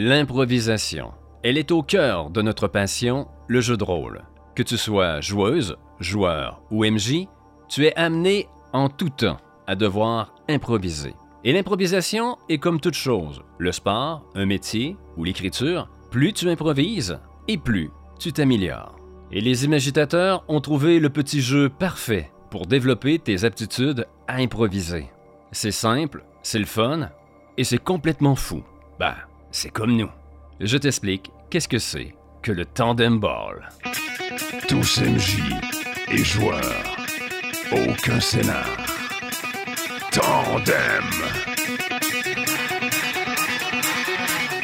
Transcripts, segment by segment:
L'improvisation. Elle est au cœur de notre passion, le jeu de rôle. Que tu sois joueuse, joueur ou MJ, tu es amené en tout temps à devoir improviser. Et l'improvisation est comme toute chose, le sport, un métier ou l'écriture, plus tu improvises et plus tu t'améliores. Et les imagitateurs ont trouvé le petit jeu parfait pour développer tes aptitudes à improviser. C'est simple, c'est le fun et c'est complètement fou. Bah, c'est comme nous. Je t'explique qu'est-ce que c'est que le tandem ball. Tous MJ et joueurs. Aucun scénar. Tandem.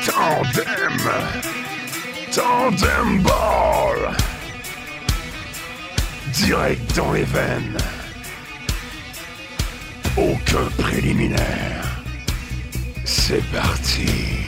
Tandem. Tandem ball. Direct dans les veines. Aucun préliminaire. C'est parti.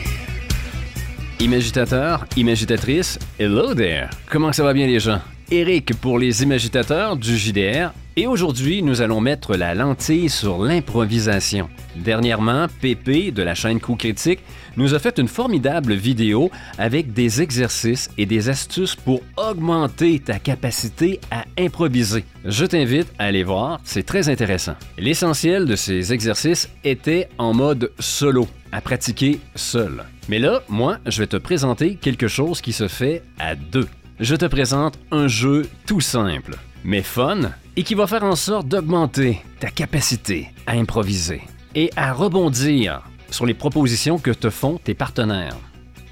Imagitateur, imagitatrice, hello there! Comment ça va bien les gens? Eric pour les imagitateurs du JDR et aujourd'hui nous allons mettre la lentille sur l'improvisation. Dernièrement, Pépé de la chaîne Coup Critique nous a fait une formidable vidéo avec des exercices et des astuces pour augmenter ta capacité à improviser. Je t'invite à aller voir, c'est très intéressant. L'essentiel de ces exercices était en mode solo, à pratiquer seul. Mais là, moi, je vais te présenter quelque chose qui se fait à deux je te présente un jeu tout simple, mais fun, et qui va faire en sorte d'augmenter ta capacité à improviser et à rebondir sur les propositions que te font tes partenaires.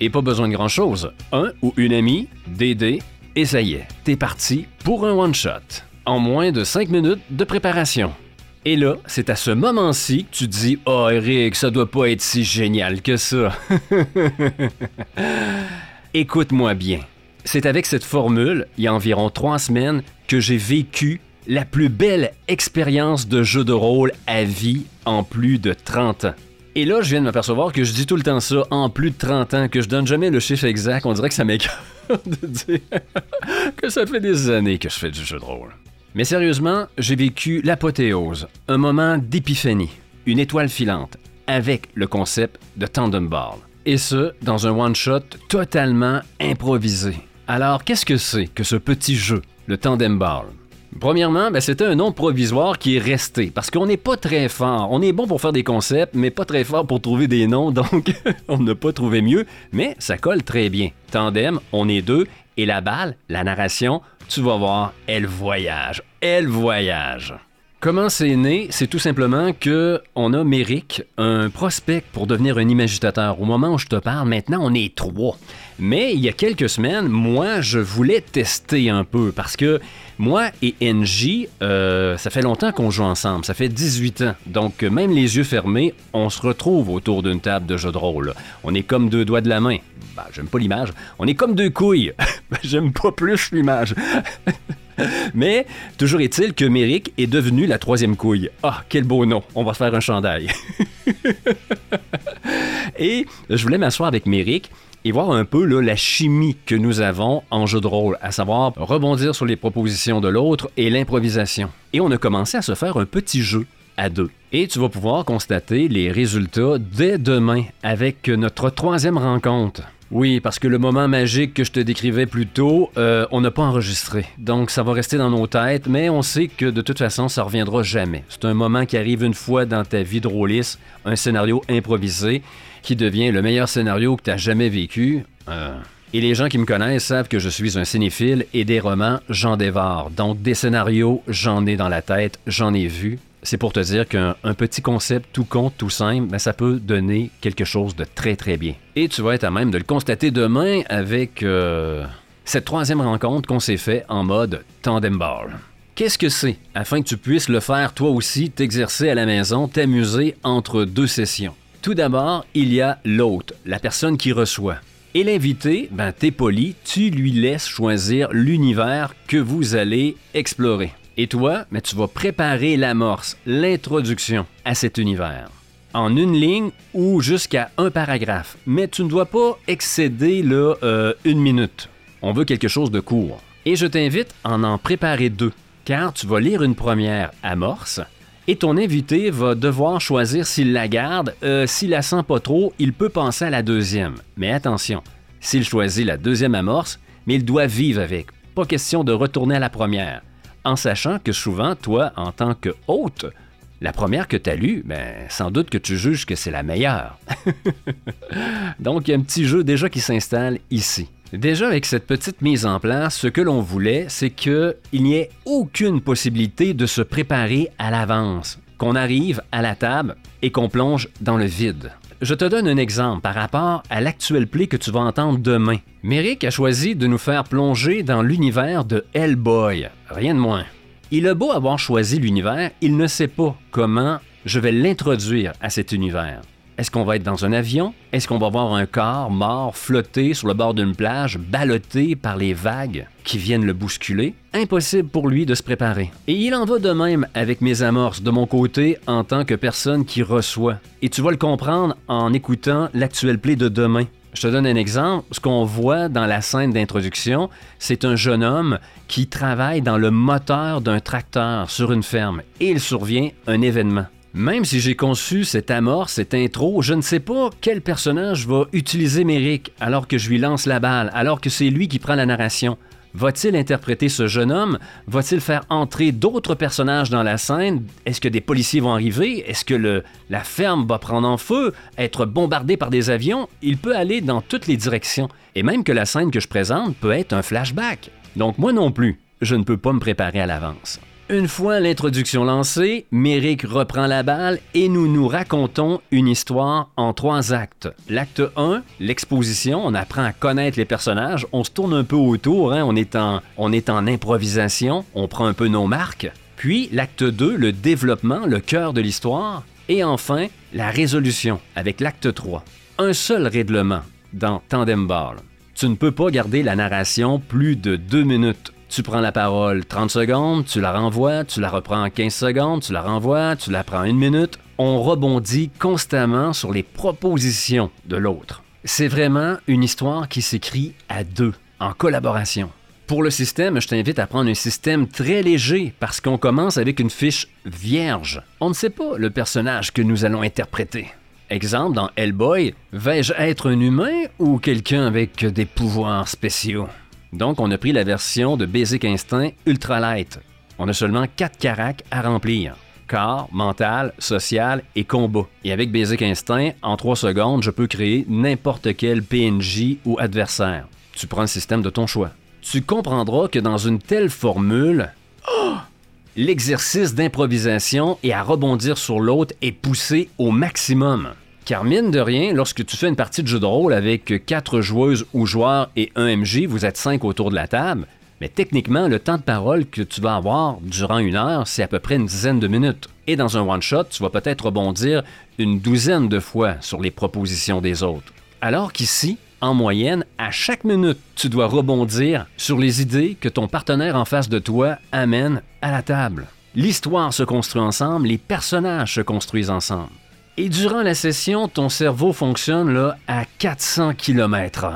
Et pas besoin de grand-chose, un ou une amie, DD, et ça y est, t'es parti pour un one-shot, en moins de 5 minutes de préparation. Et là, c'est à ce moment-ci que tu dis Oh Eric, ça doit pas être si génial que ça. Écoute-moi bien. C'est avec cette formule, il y a environ trois semaines, que j'ai vécu la plus belle expérience de jeu de rôle à vie en plus de 30 ans. Et là, je viens de m'apercevoir que je dis tout le temps ça, en plus de 30 ans, que je donne jamais le chiffre exact. On dirait que ça m'écoeure de dire que ça fait des années que je fais du jeu de rôle. Mais sérieusement, j'ai vécu l'apothéose, un moment d'épiphanie, une étoile filante, avec le concept de Tandem Ball. Et ce, dans un one-shot totalement improvisé. Alors, qu'est-ce que c'est que ce petit jeu, le Tandem Ball? Premièrement, ben, c'était un nom provisoire qui est resté parce qu'on n'est pas très fort. On est bon pour faire des concepts, mais pas très fort pour trouver des noms, donc on n'a pas trouvé mieux, mais ça colle très bien. Tandem, on est deux, et la balle, la narration, tu vas voir, elle voyage. Elle voyage. Comment c'est né? C'est tout simplement que on a Méric, un prospect pour devenir un imagitateur. Au moment où je te parle, maintenant, on est trois. Mais il y a quelques semaines, moi, je voulais tester un peu parce que moi et NJ, euh, ça fait longtemps qu'on joue ensemble. Ça fait 18 ans. Donc, même les yeux fermés, on se retrouve autour d'une table de jeu de rôle. On est comme deux doigts de la main. Bah, j'aime pas l'image. On est comme deux couilles. j'aime pas plus l'image. Mais toujours est-il que Méric est devenu la troisième couille. Ah, quel beau nom. On va faire un chandail. et je voulais m'asseoir avec Méric et voir un peu la chimie que nous avons en jeu de rôle, à savoir rebondir sur les propositions de l'autre et l'improvisation. Et on a commencé à se faire un petit jeu à deux. Et tu vas pouvoir constater les résultats dès demain avec notre troisième rencontre. Oui, parce que le moment magique que je te décrivais plus tôt, euh, on n'a pas enregistré. Donc ça va rester dans nos têtes, mais on sait que de toute façon, ça reviendra jamais. C'est un moment qui arrive une fois dans ta vie de un scénario improvisé qui devient le meilleur scénario que tu as jamais vécu. Euh, et les gens qui me connaissent savent que je suis un cinéphile et des romans, j'en dévore. Donc des scénarios, j'en ai dans la tête, j'en ai vu c'est pour te dire qu'un petit concept tout con, tout simple, ben, ça peut donner quelque chose de très très bien. Et tu vas être à même de le constater demain avec euh, cette troisième rencontre qu'on s'est fait en mode tandem ball. Qu'est-ce que c'est afin que tu puisses le faire toi aussi, t'exercer à la maison, t'amuser entre deux sessions? Tout d'abord, il y a l'hôte, la personne qui reçoit. Et l'invité, ben t'es poli, tu lui laisses choisir l'univers que vous allez explorer. Et toi, mais tu vas préparer l'amorce, l'introduction à cet univers. En une ligne ou jusqu'à un paragraphe. Mais tu ne dois pas excéder là, euh, une minute. On veut quelque chose de court. Et je t'invite à en, préparer deux, car tu vas lire une première amorce Et ton invité va devoir choisir s'il la garde. Euh, s'il la sent pas trop, il peut penser à la deuxième. Mais attention, s'il choisit la deuxième amorce, mais il doit vivre avec. Pas question de retourner à la première. En sachant que souvent, toi, en tant que hôte, la première que tu as lue, ben, sans doute que tu juges que c'est la meilleure. Donc, il y a un petit jeu déjà qui s'installe ici. Déjà, avec cette petite mise en place, ce que l'on voulait, c'est qu'il n'y ait aucune possibilité de se préparer à l'avance, qu'on arrive à la table et qu'on plonge dans le vide. Je te donne un exemple par rapport à l'actuel play que tu vas entendre demain. Merrick a choisi de nous faire plonger dans l'univers de Hellboy, rien de moins. Il a beau avoir choisi l'univers, il ne sait pas comment je vais l'introduire à cet univers. Est-ce qu'on va être dans un avion? Est-ce qu'on va voir un corps mort flotter sur le bord d'une plage, ballotté par les vagues qui viennent le bousculer? Impossible pour lui de se préparer. Et il en va de même avec mes amorces de mon côté en tant que personne qui reçoit. Et tu vas le comprendre en écoutant l'actuel play de demain. Je te donne un exemple. Ce qu'on voit dans la scène d'introduction, c'est un jeune homme qui travaille dans le moteur d'un tracteur sur une ferme et il survient un événement. Même si j'ai conçu cette amorce, cette intro, je ne sais pas quel personnage va utiliser Merrick alors que je lui lance la balle, alors que c'est lui qui prend la narration. Va-t-il interpréter ce jeune homme? Va-t-il faire entrer d'autres personnages dans la scène? Est-ce que des policiers vont arriver? Est-ce que la ferme va prendre en feu? Être bombardée par des avions? Il peut aller dans toutes les directions. Et même que la scène que je présente peut être un flashback. Donc moi non plus, je ne peux pas me préparer à l'avance. Une fois l'introduction lancée, Merrick reprend la balle et nous nous racontons une histoire en trois actes. L'acte 1, l'exposition, on apprend à connaître les personnages, on se tourne un peu autour, hein, on, est en, on est en improvisation, on prend un peu nos marques. Puis l'acte 2, le développement, le cœur de l'histoire. Et enfin, la résolution avec l'acte 3. Un seul règlement dans Tandem Ball. Tu ne peux pas garder la narration plus de deux minutes. Tu prends la parole 30 secondes, tu la renvoies, tu la reprends 15 secondes, tu la renvoies, tu la prends une minute. On rebondit constamment sur les propositions de l'autre. C'est vraiment une histoire qui s'écrit à deux, en collaboration. Pour le système, je t'invite à prendre un système très léger parce qu'on commence avec une fiche vierge. On ne sait pas le personnage que nous allons interpréter. Exemple, dans Hellboy, vais-je être un humain ou quelqu'un avec des pouvoirs spéciaux? Donc, on a pris la version de Basic Instinct Ultra Light. On a seulement 4 caracs à remplir. Corps, mental, social et combat. Et avec Basic Instinct, en 3 secondes, je peux créer n'importe quel PNJ ou adversaire. Tu prends le système de ton choix. Tu comprendras que dans une telle formule, l'exercice d'improvisation et à rebondir sur l'autre est poussé au maximum. Car mine de rien, lorsque tu fais une partie de jeu de rôle avec quatre joueuses ou joueurs et un MJ, vous êtes cinq autour de la table, mais techniquement, le temps de parole que tu vas avoir durant une heure, c'est à peu près une dizaine de minutes. Et dans un one-shot, tu vas peut-être rebondir une douzaine de fois sur les propositions des autres. Alors qu'ici, en moyenne, à chaque minute, tu dois rebondir sur les idées que ton partenaire en face de toi amène à la table. L'histoire se construit ensemble, les personnages se construisent ensemble. Et durant la session, ton cerveau fonctionne là, à 400 km/h.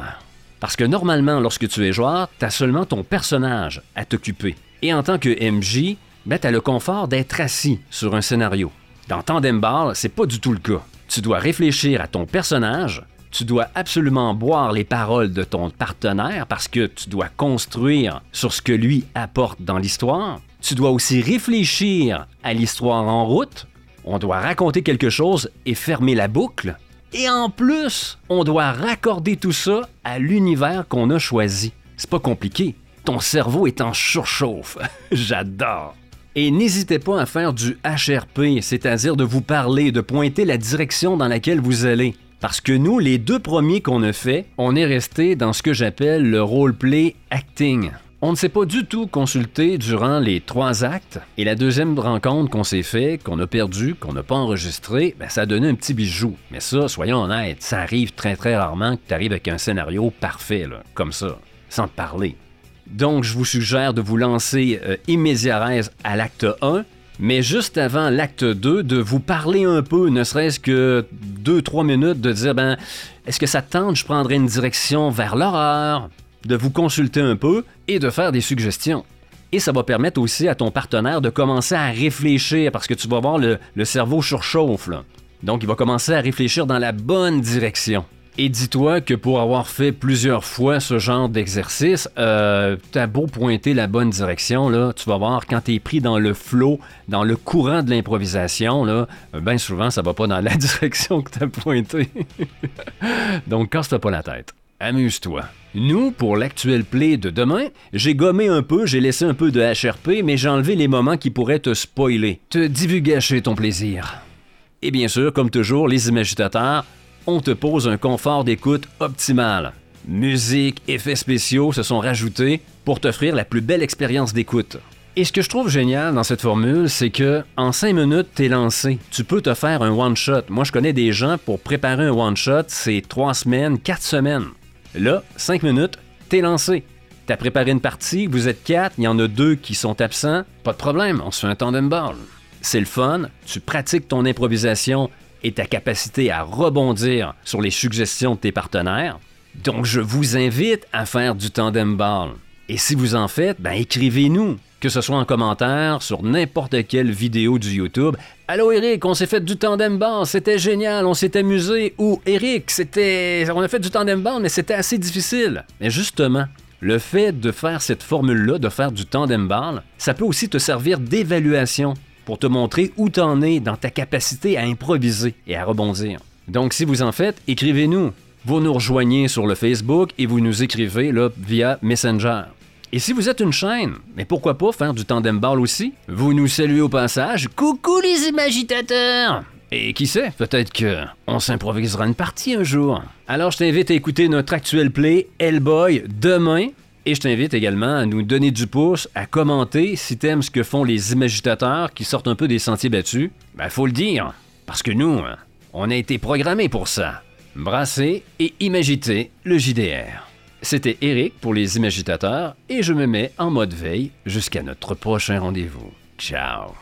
Parce que normalement, lorsque tu es joueur, tu as seulement ton personnage à t'occuper. Et en tant que MJ, ben, tu as le confort d'être assis sur un scénario. Dans Tandem Ball, c'est pas du tout le cas. Tu dois réfléchir à ton personnage, tu dois absolument boire les paroles de ton partenaire parce que tu dois construire sur ce que lui apporte dans l'histoire. Tu dois aussi réfléchir à l'histoire en route on doit raconter quelque chose et fermer la boucle. Et en plus, on doit raccorder tout ça à l'univers qu'on a choisi. C'est pas compliqué. Ton cerveau est en surchauffe. J'adore. Et n'hésitez pas à faire du HRP, c'est-à-dire de vous parler, de pointer la direction dans laquelle vous allez. Parce que nous, les deux premiers qu'on a fait, on est resté dans ce que j'appelle le roleplay acting. On ne s'est pas du tout consulté durant les trois actes, et la deuxième rencontre qu'on s'est fait, qu'on a perdu, qu'on n'a pas enregistré, ben, ça a donné un petit bijou. Mais ça, soyons honnêtes, ça arrive très très rarement que tu arrives avec un scénario parfait, comme ça, sans te parler. Donc, je vous suggère de vous lancer euh, immédiatement à l'acte 1, mais juste avant l'acte 2, de vous parler un peu, ne serait-ce que 2-3 minutes, de dire, ben, est-ce que ça tente, je prendrais une direction vers l'horreur, de vous consulter un peu et de faire des suggestions. Et ça va permettre aussi à ton partenaire de commencer à réfléchir parce que tu vas voir le, cerveau surchauffe. Donc, il va commencer à réfléchir dans la bonne direction. Et dis-toi que pour avoir fait plusieurs fois ce genre d'exercice, euh, t'as beau pointer la bonne direction, là, tu vas voir quand t'es pris dans le flot, dans le courant de l'improvisation, là, bien souvent ça va pas dans la direction que t'as pointé. Donc casse-toi pas la tête. Amuse-toi. Nous, pour l'actuel play de demain, j'ai gommé un peu, j'ai laissé un peu de HRP, mais j'ai enlevé les moments qui pourraient te spoiler, te divulgacher ton plaisir. Et bien sûr, comme toujours, les imagitateurs, on te pose un confort d'écoute optimal. Musique, effets spéciaux se sont rajoutés pour t'offrir la plus belle expérience d'écoute. Et ce que je trouve génial dans cette formule, c'est que en 5 minutes, t'es lancé. Tu peux te faire un one-shot. Moi, je connais des gens pour préparer un one-shot, c'est 3 semaines, 4 semaines. Là, 5 minutes, t'es lancé. T'as préparé une partie, vous êtes 4, il y en a deux qui sont absents, pas de problème, on se fait un tandem ball. C'est le fun, tu pratiques ton improvisation et ta capacité à rebondir sur les suggestions de tes partenaires. Donc, je vous invite à faire du tandem ball. Et si vous en faites, ben écrivez-nous, que ce soit en commentaire, sur n'importe quelle vidéo du YouTube. Allô Eric, on s'est fait du tandem ball, c'était génial, on s'est amusé. Ou Eric, c'était, on a fait du tandem ball, mais c'était assez difficile. Mais justement, le fait de faire cette formule-là, de faire du tandem ball, ça peut aussi te servir d'évaluation pour te montrer où t'en es dans ta capacité à improviser et à rebondir. Donc si vous en faites, écrivez-nous. Vous nous rejoignez sur le Facebook et vous nous écrivez là, via Messenger. Et si vous êtes une chaîne, mais pourquoi pas faire du tandem ball aussi? Vous nous saluez au passage. Coucou les imagitateurs! Et qui sait, peut-être que on s'improvisera une partie un jour. Alors je t'invite à écouter notre actuel play Hellboy demain. Et je t'invite également à nous donner du pouce, à commenter si t'aimes ce que font les imagitateurs qui sortent un peu des sentiers battus. Ben faut le dire, parce que nous, on a été programmés pour ça. Brasser et imagiter le JDR. C'était Eric pour les imagitateurs et je me mets en mode veille jusqu'à notre prochain rendez-vous. Ciao